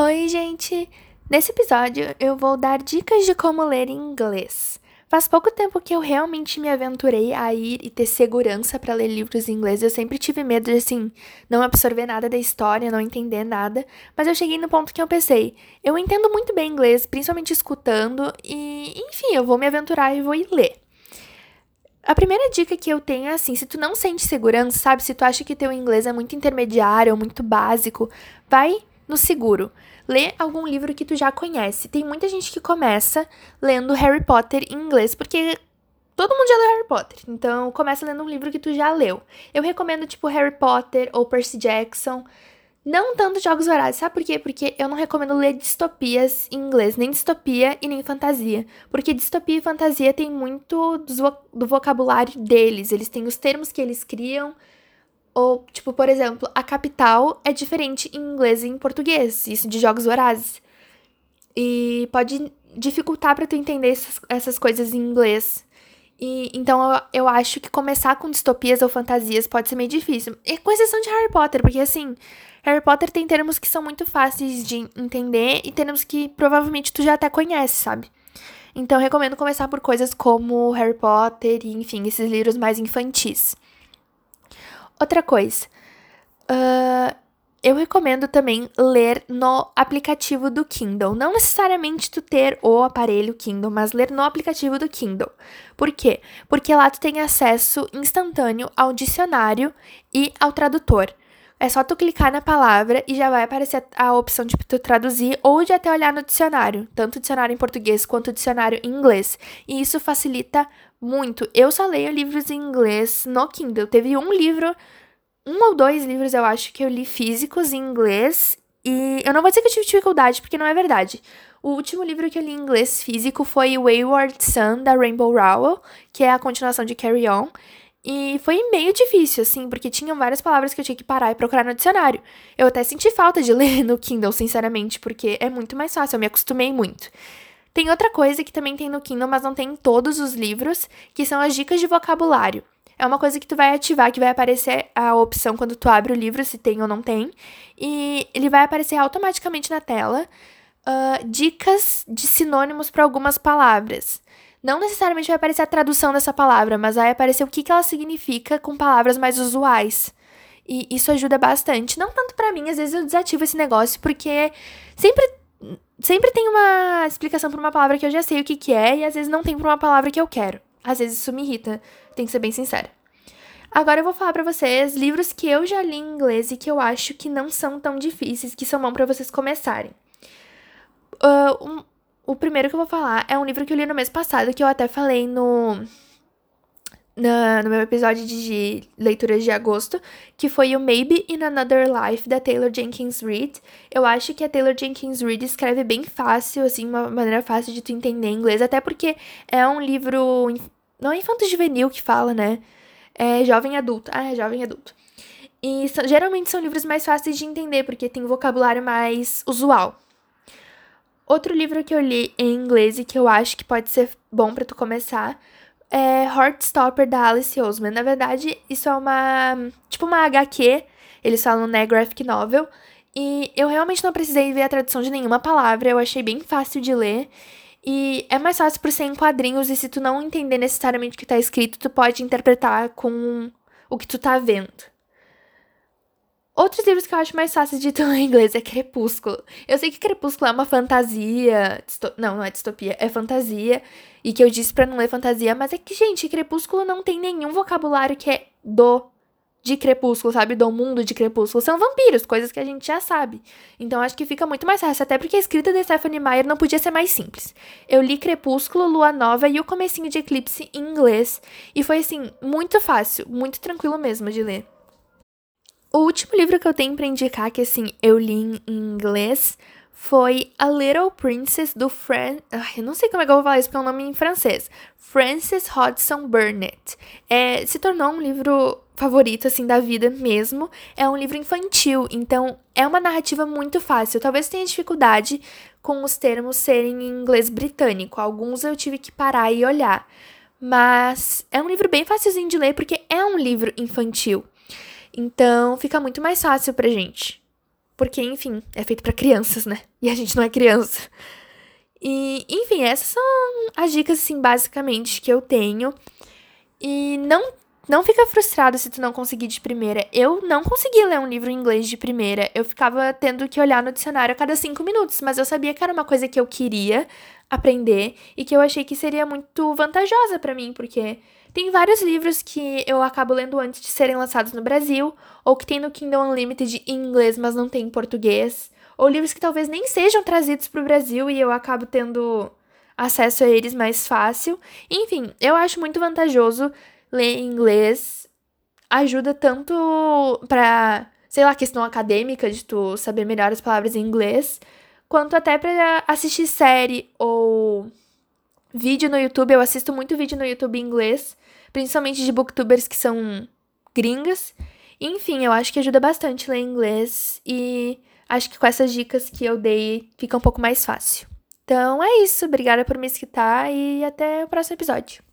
Oi, gente! Nesse episódio eu vou dar dicas de como ler em inglês. Faz pouco tempo que eu realmente me aventurei a ir e ter segurança para ler livros em inglês. Eu sempre tive medo de, assim, não absorver nada da história, não entender nada. Mas eu cheguei no ponto que eu pensei: eu entendo muito bem inglês, principalmente escutando, e enfim, eu vou me aventurar e vou ir ler. A primeira dica que eu tenho é assim, se tu não sente segurança, sabe, se tu acha que teu inglês é muito intermediário ou muito básico, vai no seguro. Lê algum livro que tu já conhece. Tem muita gente que começa lendo Harry Potter em inglês, porque todo mundo já leu Harry Potter. Então, começa lendo um livro que tu já leu. Eu recomendo, tipo, Harry Potter ou Percy Jackson. Não tanto jogos vorazes, sabe por quê? Porque eu não recomendo ler distopias em inglês, nem distopia e nem fantasia. Porque distopia e fantasia tem muito do vocabulário deles, eles têm os termos que eles criam, ou, tipo, por exemplo, a capital é diferente em inglês e em português, isso de jogos vorazes. E pode dificultar para tu entender essas, essas coisas em inglês. E, então eu, eu acho que começar com distopias ou fantasias pode ser meio difícil. E com exceção de Harry Potter, porque assim, Harry Potter tem termos que são muito fáceis de entender e termos que provavelmente tu já até conhece, sabe? Então recomendo começar por coisas como Harry Potter e, enfim, esses livros mais infantis. Outra coisa, uh, eu recomendo também ler no aplicativo do Kindle. Não necessariamente tu ter o aparelho Kindle, mas ler no aplicativo do Kindle. Por quê? Porque lá tu tem acesso instantâneo ao dicionário e ao tradutor. É só tu clicar na palavra e já vai aparecer a opção de tu traduzir ou de até olhar no dicionário, tanto dicionário em português quanto dicionário em inglês. E isso facilita muito. Eu só leio livros em inglês no Kindle. Teve um livro, um ou dois livros, eu acho, que eu li físicos em inglês. E eu não vou dizer que eu tive dificuldade, porque não é verdade. O último livro que eu li em inglês físico foi Wayward Son, da Rainbow Rowell, que é a continuação de Carry On. E foi meio difícil, assim, porque tinham várias palavras que eu tinha que parar e procurar no dicionário. Eu até senti falta de ler no Kindle, sinceramente, porque é muito mais fácil, eu me acostumei muito. Tem outra coisa que também tem no Kindle, mas não tem em todos os livros, que são as dicas de vocabulário. É uma coisa que tu vai ativar, que vai aparecer a opção quando tu abre o livro, se tem ou não tem. E ele vai aparecer automaticamente na tela uh, dicas de sinônimos para algumas palavras. Não necessariamente vai aparecer a tradução dessa palavra, mas vai aparecer o que, que ela significa com palavras mais usuais. E isso ajuda bastante. Não tanto para mim, às vezes eu desativo esse negócio, porque sempre sempre tem uma explicação para uma palavra que eu já sei o que, que é, e às vezes não tem para uma palavra que eu quero. Às vezes isso me irrita, tem que ser bem sincera. Agora eu vou falar para vocês livros que eu já li em inglês e que eu acho que não são tão difíceis, que são bons para vocês começarem. Uh, um, o primeiro que eu vou falar é um livro que eu li no mês passado, que eu até falei no na, no meu episódio de leituras de agosto, que foi o Maybe in Another Life, da Taylor Jenkins Reid. Eu acho que a Taylor Jenkins Reid escreve bem fácil, assim, uma maneira fácil de tu entender inglês, até porque é um livro. Não é infanto-juvenil que fala, né? É jovem adulto. Ah, é jovem adulto. E geralmente são livros mais fáceis de entender, porque tem um vocabulário mais usual. Outro livro que eu li em inglês e que eu acho que pode ser bom para tu começar é Heartstopper da Alice Oseman. Na verdade, isso é uma. Tipo uma HQ. Eles falam, né? Graphic novel. E eu realmente não precisei ver a tradução de nenhuma palavra. Eu achei bem fácil de ler. E é mais fácil por ser em quadrinhos. E se tu não entender necessariamente o que tá escrito, tu pode interpretar com o que tu tá vendo. Outros livros que eu acho mais fáceis de ler em inglês é Crepúsculo. Eu sei que Crepúsculo é uma fantasia. Não, não é distopia, é fantasia. E que eu disse para não ler fantasia, mas é que, gente, Crepúsculo não tem nenhum vocabulário que é do de Crepúsculo, sabe? Do mundo de Crepúsculo. São vampiros, coisas que a gente já sabe. Então acho que fica muito mais fácil, até porque a escrita de Stephanie Meyer não podia ser mais simples. Eu li Crepúsculo, Lua Nova e o comecinho de Eclipse em inglês. E foi, assim, muito fácil, muito tranquilo mesmo de ler. O último livro que eu tenho para indicar, que assim, eu li em inglês, foi A Little Princess do Fran... Eu não sei como é que eu vou falar isso, porque é um nome em francês. Frances Hodgson Burnett. É, se tornou um livro favorito, assim, da vida mesmo. É um livro infantil, então é uma narrativa muito fácil. Talvez tenha dificuldade com os termos serem em inglês britânico. Alguns eu tive que parar e olhar. Mas é um livro bem facilzinho de ler, porque é um livro infantil. Então, fica muito mais fácil pra gente. porque, enfim, é feito para crianças, né? E a gente não é criança. E, enfim, essas são as dicas, assim, basicamente que eu tenho. E não não fica frustrado se tu não conseguir de primeira. Eu não consegui ler um livro em inglês de primeira. Eu ficava tendo que olhar no dicionário a cada cinco minutos, mas eu sabia que era uma coisa que eu queria aprender e que eu achei que seria muito vantajosa para mim, porque tem vários livros que eu acabo lendo antes de serem lançados no Brasil, ou que tem no Kindle Unlimited em inglês, mas não tem em português, ou livros que talvez nem sejam trazidos para o Brasil e eu acabo tendo acesso a eles mais fácil. Enfim, eu acho muito vantajoso ler inglês ajuda tanto para, sei lá, questão acadêmica de tu saber melhor as palavras em inglês, quanto até para assistir série ou vídeo no YouTube. Eu assisto muito vídeo no YouTube em inglês, principalmente de booktubers que são gringas. Enfim, eu acho que ajuda bastante ler inglês e acho que com essas dicas que eu dei fica um pouco mais fácil. Então é isso, obrigada por me escutar e até o próximo episódio.